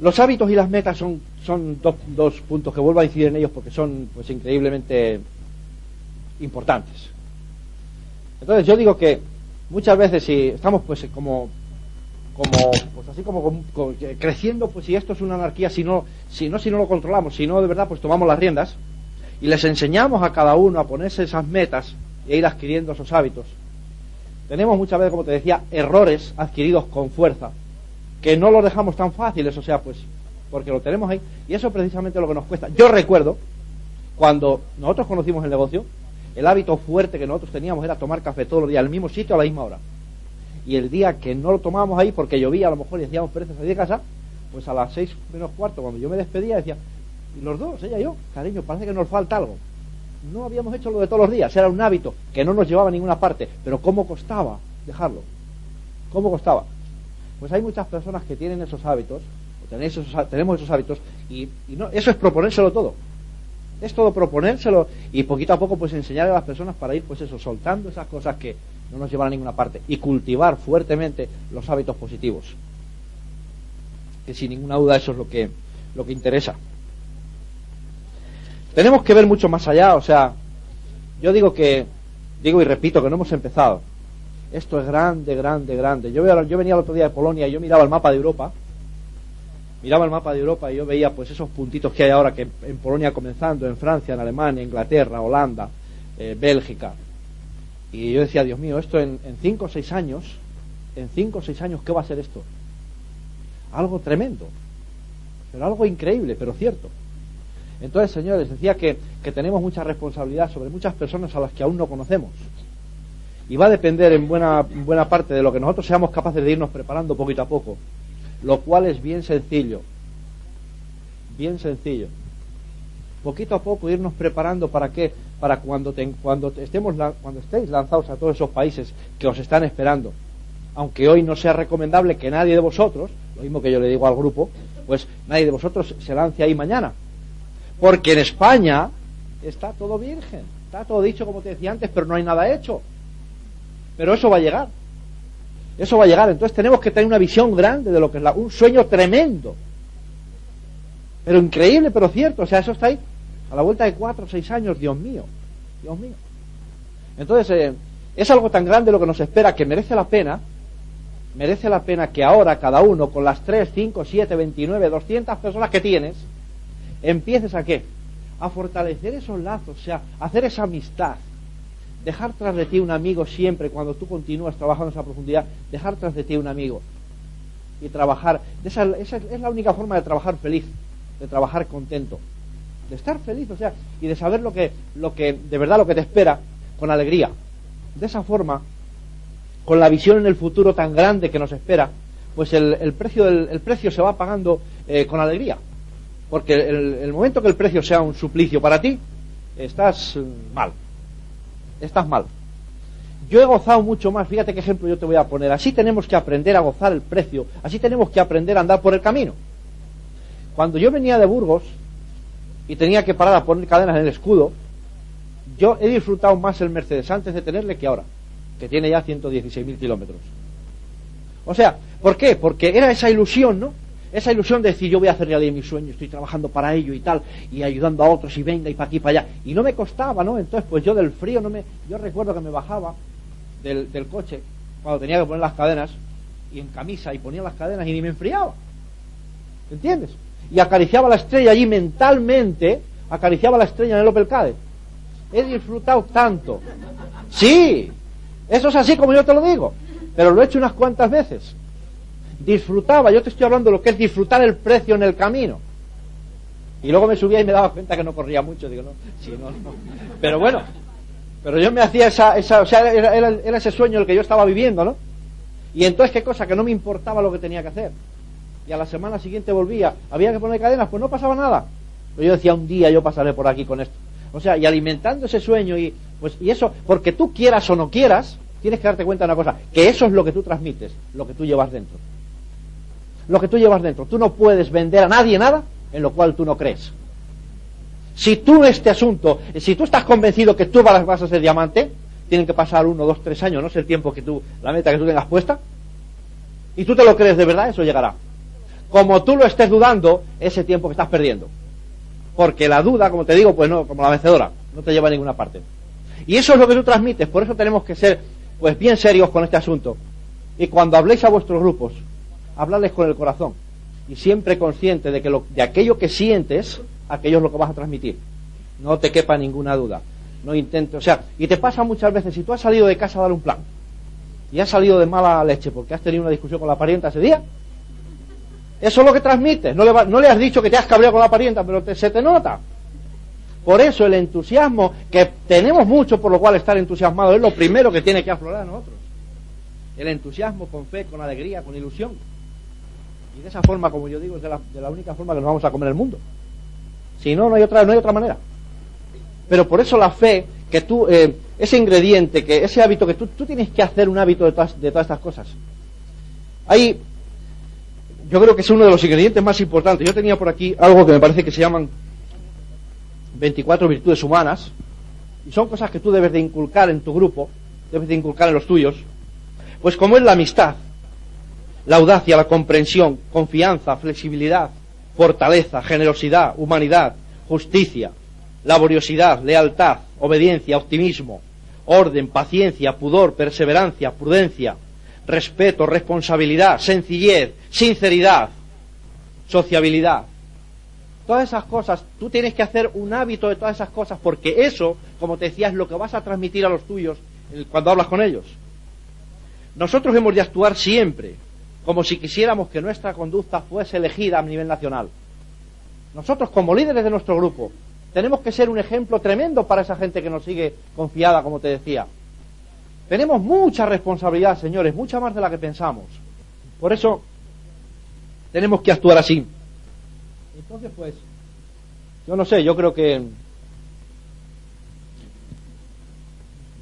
Los hábitos y las metas son, son dos, puntos que vuelvo a incidir en ellos porque son pues increíblemente importantes. Entonces yo digo que muchas veces si estamos pues como como pues así como, creciendo pues si esto es una anarquía si no si no si no lo controlamos si no de verdad pues tomamos las riendas y les enseñamos a cada uno a ponerse esas metas y ir adquiriendo esos hábitos. Tenemos muchas veces, como te decía, errores adquiridos con fuerza, que no los dejamos tan fáciles, o sea, pues, porque lo tenemos ahí, y eso es precisamente lo que nos cuesta. Yo recuerdo, cuando nosotros conocimos el negocio, el hábito fuerte que nosotros teníamos era tomar café todos los días, al mismo sitio, a la misma hora. Y el día que no lo tomábamos ahí, porque llovía a lo mejor y hacíamos pereza salir de casa, pues a las seis menos cuarto, cuando yo me despedía, decía, y los dos, ella y yo, cariño, parece que nos falta algo. No habíamos hecho lo de todos los días, era un hábito que no nos llevaba a ninguna parte, pero ¿cómo costaba dejarlo? ¿Cómo costaba? Pues hay muchas personas que tienen esos hábitos, esos, tenemos esos hábitos, y, no, eso es proponérselo todo. Es todo proponérselo y poquito a poco pues enseñar a las personas para ir pues eso, soltando esas cosas que no nos llevan a ninguna parte y cultivar fuertemente los hábitos positivos. Que sin ninguna duda eso es lo que, lo que interesa. Tenemos que ver mucho más allá, o sea, yo digo que, digo y repito que no hemos empezado. Esto es grande, grande, grande. Yo, venía el otro día de Polonia y yo miraba el mapa de Europa, miraba el mapa de Europa y yo veía pues esos puntitos que hay ahora que en Polonia comenzando, en Francia, en Alemania, Inglaterra, Holanda, eh, Bélgica. Y yo decía, Dios mío, esto en, cinco o seis años, en cinco o seis años, ¿qué va a ser esto? Algo tremendo, pero algo increíble, pero cierto. Entonces, señores, decía que, tenemos mucha responsabilidad sobre muchas personas a las que aún no conocemos. Y va a depender en buena, buena parte de lo que nosotros seamos capaces de irnos preparando poquito a poco. Lo cual es bien sencillo. Bien sencillo. Poquito a poco irnos preparando para qué? Para cuando, cuando, estemos, cuando estéis lanzados a todos esos países que os están esperando. Aunque hoy no sea recomendable que nadie de vosotros, lo mismo que yo le digo al grupo, pues nadie de vosotros se lance ahí mañana porque en España está todo virgen, está todo dicho como te decía antes, pero no hay nada hecho. Pero eso va a llegar. Eso va a llegar. Entonces tenemos que tener una visión grande de lo que es la, un sueño tremendo. Pero increíble, pero cierto. O sea, eso está ahí. A la vuelta de cuatro o seis años, Dios mío. Dios mío. Entonces, eh, es algo tan grande lo que nos espera que merece la pena. Merece la pena que ahora cada uno, con las tres, cinco, siete, veintinueve, doscientas personas que tienes, empieces a qué? A fortalecer esos lazos, o sea, hacer esa amistad. Dejar tras de ti un amigo siempre cuando tú continúas trabajando en esa profundidad, dejar tras de ti un amigo. Y trabajar, esa, es la única forma de trabajar feliz, de trabajar contento, de estar feliz, o sea, y de saber lo que, lo que, de verdad lo que te espera con alegría. De esa forma, con la visión en el futuro tan grande que nos espera, pues el, precio, el precio se va pagando eh, con alegría. Porque el, momento que el precio sea un suplicio para ti, estás eh, mal. Estás mal. Yo he gozado mucho más, fíjate qué ejemplo yo te voy a poner. Así tenemos que aprender a gozar el precio, así tenemos que aprender a andar por el camino. Cuando yo venía de Burgos y tenía que parar a poner cadenas en el escudo, yo he disfrutado más el Mercedes antes de tenerle que ahora, que tiene ya 116.000 kilómetros. O sea, ¿por qué? Porque era esa ilusión, ¿no? Esa ilusión de decir yo voy a hacer realidad mi sueño, estoy trabajando para ello y tal, y ayudando a otros y venga y para aquí para allá. Y no me costaba, ¿no? Entonces pues yo del frío no me... Yo recuerdo que me bajaba del, del coche cuando tenía que poner las cadenas y en camisa y ponía las cadenas y ni me enfriaba. ¿Entiendes? Y acariciaba la estrella allí mentalmente, acariciaba la estrella en el Opel Cade. He disfrutado tanto. Sí, eso es así como yo te lo digo, pero lo he hecho unas cuantas veces disfrutaba, yo te estoy hablando de lo que es disfrutar el precio en el camino. Y luego me subía y me daba cuenta que no corría mucho, digo, no, sí, no, no. Pero bueno, pero yo me hacía esa, esa o sea, era, era, ese sueño el que yo estaba viviendo, ¿no? Y entonces, ¿qué cosa? Que no me importaba lo que tenía que hacer. Y a la semana siguiente volvía, había que poner cadenas, pues no pasaba nada. Pero yo decía, un día yo pasaré por aquí con esto. O sea, y alimentando ese sueño y, pues, y eso, porque tú quieras o no quieras, tienes que darte cuenta de una cosa, que eso es lo que tú transmites, lo que tú llevas dentro lo que tú llevas dentro. Tú no puedes vender a nadie nada en lo cual tú no crees. Si tú este asunto, si tú estás convencido que tú vas a ser diamante, tienen que pasar uno, dos, tres años, no sé el tiempo que tú, la meta que tú tengas puesta, y tú te lo crees de verdad, eso llegará. Como tú lo estés dudando, ese tiempo que estás perdiendo. Porque la duda, como te digo, pues no, como la vencedora, no te lleva a ninguna parte. Y eso es lo que tú transmites, por eso tenemos que ser, pues bien serios con este asunto. Y cuando habléis a vuestros grupos, hablarles con el corazón y siempre consciente de que lo, de aquello que sientes, aquello es lo que vas a transmitir. No te quepa ninguna duda. no intentes, o sea, y te pasa muchas veces, si tú has salido de casa a dar un plan, y has salido de mala leche porque has tenido una discusión con la parienta ese día, eso es lo que transmites, no le, has dicho que te has cabreado con la parienta, pero se te nota. Por eso el entusiasmo, que tenemos mucho por lo cual estar entusiasmado, es lo primero que tiene que aflorar a nosotros. El entusiasmo con fe, con alegría, con ilusión. Y de esa forma, como yo digo, es de la, única forma que nos vamos a comer el mundo. Si no, no hay otra, no hay otra manera. Pero por eso la fe, que tú, eh, ese ingrediente, que ese hábito, que tú, tú tienes que hacer un hábito de todas, de todas estas cosas. Hay, yo creo que es uno de los ingredientes más importantes. Yo tenía por aquí algo que me parece que se llaman 24 virtudes humanas, y son cosas que tú debes de inculcar en tu grupo, debes de inculcar en los tuyos, pues como es la amistad, la audacia, la comprensión, confianza, flexibilidad, fortaleza, generosidad, humanidad, justicia, laboriosidad, lealtad, obediencia, optimismo, orden, paciencia, pudor, perseverancia, prudencia, respeto, responsabilidad, sencillez, sinceridad, sociabilidad. Todas esas cosas, tú tienes que hacer un hábito de todas esas cosas, porque eso, como te decía, es lo que vas a transmitir a los tuyos cuando hablas con ellos. Nosotros hemos de actuar siempre como si quisiéramos que nuestra conducta fuese elegida a nivel nacional. Nosotros, como líderes de nuestro grupo, tenemos que ser un ejemplo tremendo para esa gente que nos sigue confiada, como te decía. Tenemos mucha responsabilidad, señores, mucha más de la que pensamos. Por eso tenemos que actuar así. Entonces, pues, yo no sé, yo creo que...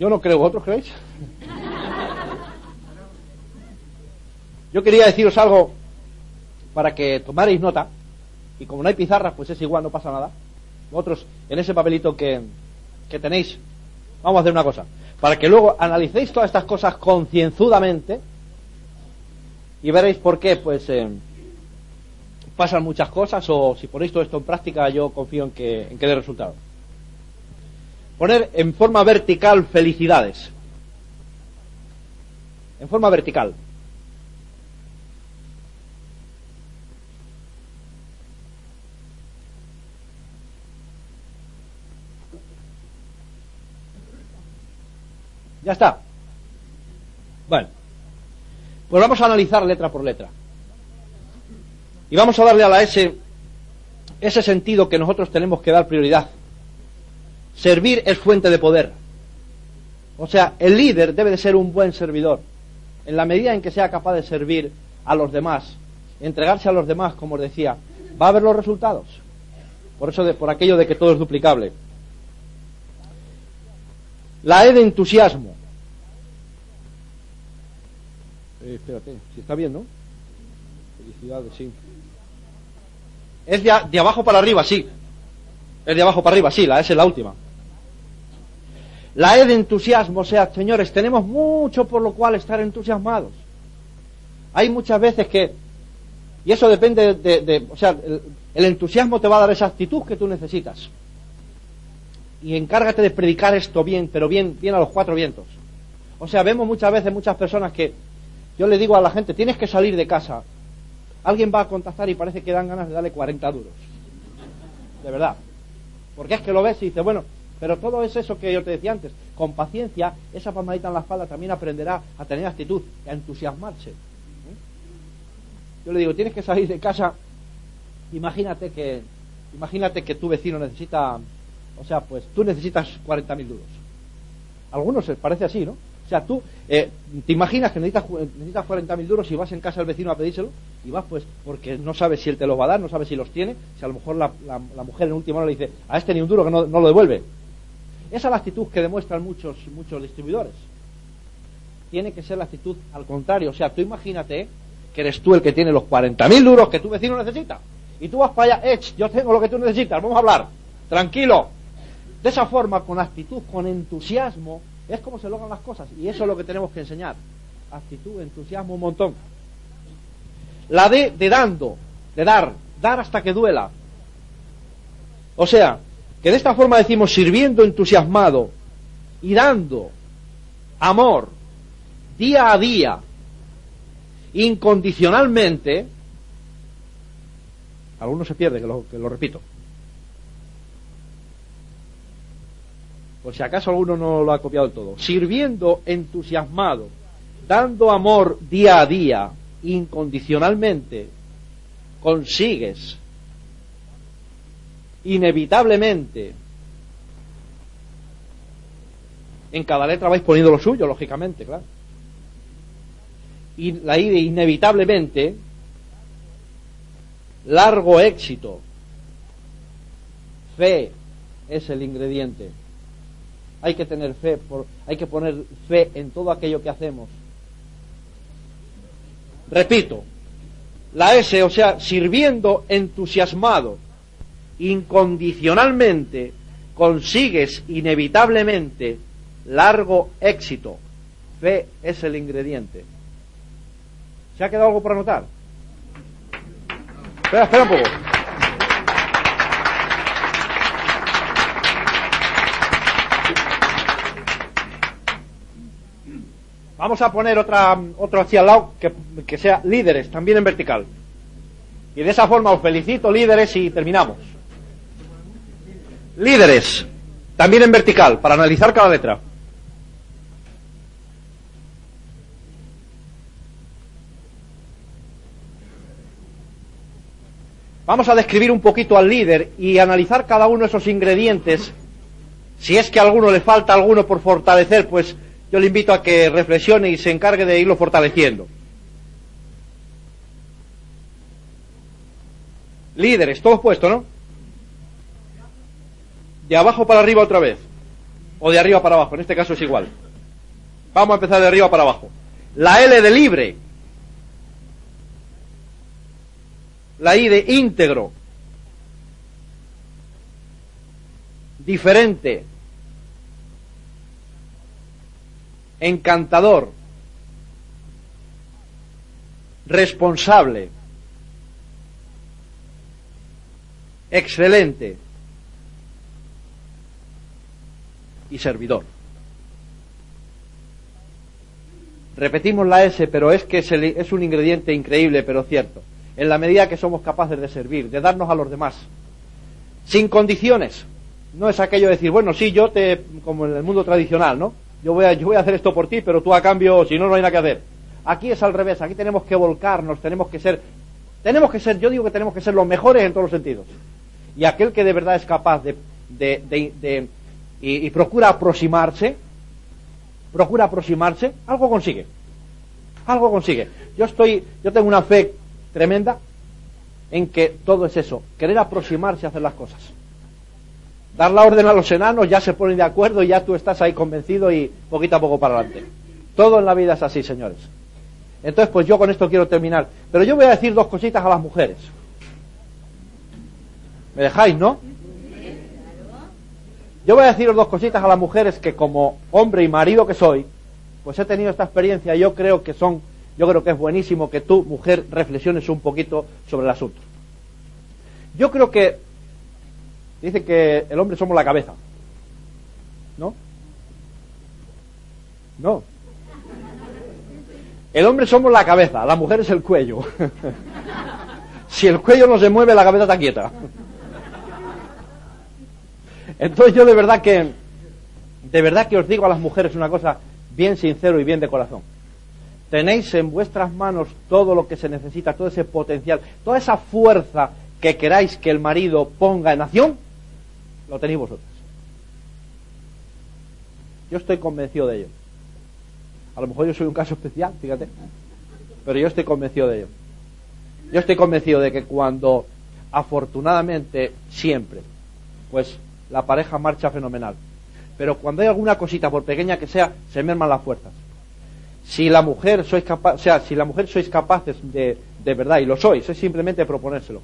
Yo no creo, ¿vosotros creéis? Yo quería deciros algo para que tomarais nota, y como no hay pizarras, pues es igual, no pasa nada. Vosotros, en ese papelito que, que tenéis, vamos a hacer una cosa, para que luego analicéis todas estas cosas concienzudamente y veréis por qué, pues, eh, pasan muchas cosas o si ponéis todo esto en práctica, yo confío en que, en que dé resultado. Poner en forma vertical felicidades. En forma vertical. Ya está. Bueno, pues vamos a analizar letra por letra. Y vamos a darle a la S ese sentido que nosotros tenemos que dar prioridad. Servir es fuente de poder. O sea, el líder debe de ser un buen servidor. En la medida en que sea capaz de servir a los demás, entregarse a los demás, como os decía, va a ver los resultados. Por eso, de, por aquello de que todo es duplicable. La E de entusiasmo. Eh, espérate, si está bien, ¿no? Felicidades, sí. Es de, de, abajo para arriba, sí. Es de abajo para arriba, sí, la S es la última. La E de entusiasmo, o sea, señores, tenemos mucho por lo cual estar entusiasmados. Hay muchas veces que, y eso depende de, de o sea, el, el entusiasmo te va a dar esa actitud que tú necesitas y encárgate de predicar esto bien, pero bien, bien a los cuatro vientos. O sea, vemos muchas veces muchas personas que yo le digo a la gente, tienes que salir de casa. Alguien va a contactar y parece que dan ganas de darle 40 duros. De verdad. Porque es que lo ves y dices, bueno, pero todo es eso que yo te decía antes. Con paciencia, esa palmadita en la espalda también aprenderá a tener actitud, a entusiasmarse. Yo le digo, tienes que salir de casa. Imagínate que, imagínate que tu vecino necesita o sea, pues tú necesitas 40.000 duros. algunos parece así, ¿no? O sea, tú eh, te imaginas que necesitas, necesitas 40.000 duros y vas en casa del vecino a pedírselo y vas pues porque no sabes si él te los va a dar, no sabes si los tiene, si a lo mejor la, la, mujer en última hora le dice a este ni un duro que no, no, lo devuelve. Esa es la actitud que demuestran muchos, muchos distribuidores. Tiene que ser la actitud al contrario. O sea, tú imagínate que eres tú el que tiene los 40.000 duros que tu vecino necesita. Y tú vas para allá, Ech, yo tengo lo que tú necesitas, vamos a hablar. Tranquilo, de esa forma, con actitud, con entusiasmo, es como se logran las cosas. Y eso es lo que tenemos que enseñar. Actitud, entusiasmo, un montón. La de dando, de dar, dar hasta que duela. O sea, que de esta forma decimos sirviendo entusiasmado y dando amor día a día, incondicionalmente, algunos se pierde, que lo repito, por si acaso alguno no lo ha copiado todo, sirviendo entusiasmado, dando amor día a día, incondicionalmente, consigues inevitablemente en cada letra vais poniendo lo suyo, lógicamente, claro. Y la idea inevitablemente largo éxito. Fe es el ingrediente. Hay que tener fe, por, hay que poner fe en todo aquello que hacemos. Repito, la S, o sea, sirviendo entusiasmado, incondicionalmente, consigues inevitablemente largo éxito. Fe es el ingrediente. ¿Se ha quedado algo por anotar? Espera, espera un poco. Vamos a poner otra, otro hacia al lado que, que sea líderes, también en vertical. Y de esa forma os felicito, líderes, y terminamos. Líderes, también en vertical, para analizar cada letra. Vamos a describir un poquito al líder y analizar cada uno de esos ingredientes. Si es que a alguno le falta alguno por fortalecer, pues yo le invito a que reflexione y se encargue de irlo fortaleciendo. Líderes, todos puestos, ¿no? De abajo para arriba otra vez. O de arriba para abajo, en este caso es igual. Vamos a empezar de arriba para abajo. La L de libre. La I de íntegro. Diferente. Encantador. Responsable. Excelente. Y servidor. Repetimos la S, pero es que es un ingrediente increíble, pero cierto en la medida que somos capaces de servir, de darnos a los demás, sin condiciones. No es aquello de decir, bueno, sí, yo te, como en el mundo tradicional, ¿no? Yo voy a, yo voy a hacer esto por ti, pero tú a cambio, si no, no hay nada que hacer. Aquí es al revés, aquí tenemos que volcarnos, tenemos que ser, tenemos que ser, yo digo que tenemos que ser los mejores en todos los sentidos. Y aquel que de verdad es capaz de, y, y procura aproximarse, procura aproximarse, algo consigue. Algo consigue. Yo estoy, yo tengo una fe tremenda en que todo es eso, querer aproximarse a hacer las cosas. Dar la orden a los enanos, ya se ponen de acuerdo y ya tú estás ahí convencido y poquito a poco para adelante. Todo en la vida es así, señores. Entonces, pues yo con esto quiero terminar. Pero yo voy a decir dos cositas a las mujeres. ¿Me dejáis, no? Yo voy a deciros dos cositas a las mujeres que como hombre y marido que soy, pues he tenido esta experiencia y yo creo que son yo creo que es buenísimo que tú, mujer, reflexiones un poquito sobre el asunto. Yo creo que dice que el hombre somos la cabeza. ¿No? No. El hombre somos la cabeza, la mujer es el cuello. si el cuello no se mueve, la cabeza está quieta. Entonces yo de verdad que, de verdad que os digo a las mujeres una cosa bien sincero y bien de corazón. Tenéis en vuestras manos todo lo que se necesita, todo ese potencial, toda esa fuerza que queráis que el marido ponga en acción, lo tenéis vosotros. Yo estoy convencido de ello. A lo mejor yo soy un caso especial, fíjate, pero yo estoy convencido de ello. Yo estoy convencido de que cuando, afortunadamente, siempre, pues la pareja marcha fenomenal. Pero cuando hay alguna cosita, por pequeña que sea, se merman las fuerzas. Si la mujer sois capaz, o sea, si la mujer sois capaces de, de verdad, y lo sois, es simplemente proponérselo,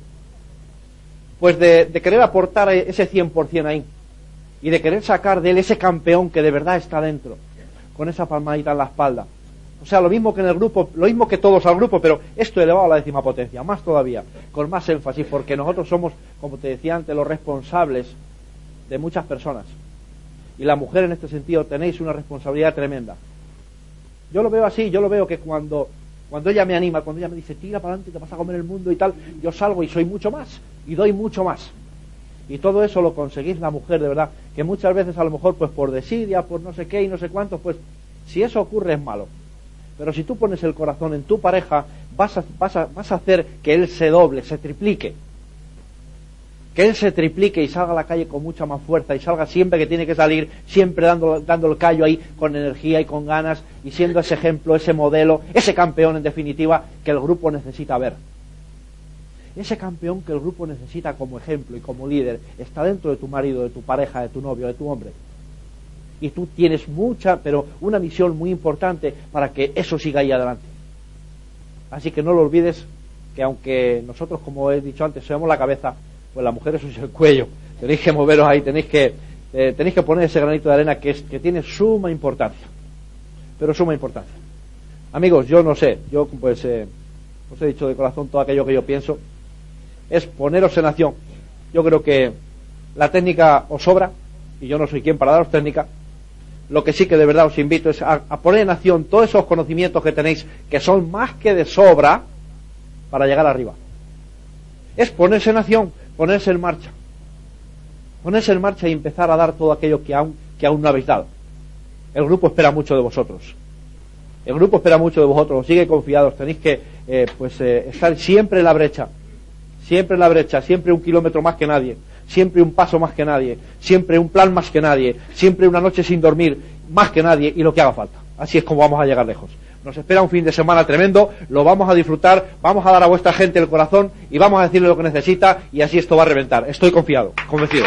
pues de, querer aportar ese 100% ahí, y de querer sacar de él ese campeón que de verdad está dentro, con esa palmadita en la espalda. O sea, lo mismo que en el grupo, lo mismo que todos al grupo, pero esto elevado a la décima potencia, más todavía, con más énfasis, porque nosotros somos, como te decía antes, los responsables de muchas personas. Y la mujer en este sentido tenéis una responsabilidad tremenda. Yo lo veo así, yo lo veo que cuando, cuando ella me anima, cuando ella me dice, tira para adelante, te vas a comer el mundo y tal, yo salgo y soy mucho más, y doy mucho más. Y todo eso lo conseguís la mujer de verdad que muchas veces a lo mejor pues por desidia, por no sé qué y no sé cuántos, pues si eso ocurre es malo. Pero si tú pones el corazón en tu pareja, vas a, vas a, vas a hacer que él se doble, se triplique. Que él se triplique y salga a la calle con mucha más fuerza y salga siempre que tiene que salir, siempre dando, dando el callo ahí con energía y con ganas y siendo ese ejemplo, ese modelo, ese campeón en definitiva que el grupo necesita ver. Ese campeón que el grupo necesita como ejemplo y como líder está dentro de tu marido, de tu pareja, de tu novio, de tu hombre. Y tú tienes mucha, pero una misión muy importante para que eso siga ahí adelante. Así que no lo olvides que aunque nosotros, como he dicho antes, seamos la cabeza, pues la mujer es el cuello. Tenéis que moveros ahí, tenéis que, eh, tenéis que poner ese granito de arena que, es, que tiene suma importancia. Pero suma importancia. Amigos, yo no sé, yo pues eh, os he dicho de corazón todo aquello que yo pienso es poneros en acción. Yo creo que la técnica os sobra, y yo no soy quien para daros técnica. Lo que sí que de verdad os invito es a, poner en acción todos esos conocimientos que tenéis, que son más que de sobra, para llegar arriba. Es ponerse en acción, ponerse en marcha. Ponerse en marcha y empezar a dar todo aquello que aún, que aún no habéis dado. El grupo espera mucho de vosotros. El grupo espera mucho de vosotros, sigue confiados, tenéis que eh, pues, eh, estar siempre en la brecha, siempre la brecha, siempre un kilómetro más que nadie, siempre un paso más que nadie, siempre un plan más que nadie, siempre una noche sin dormir más que nadie y lo que haga falta. Así es como vamos a llegar lejos. Nos espera un fin de semana tremendo, lo vamos a disfrutar, vamos a dar a vuestra gente el corazón y vamos a decirle lo que necesita y así esto va a reventar. Estoy confiado, convencido.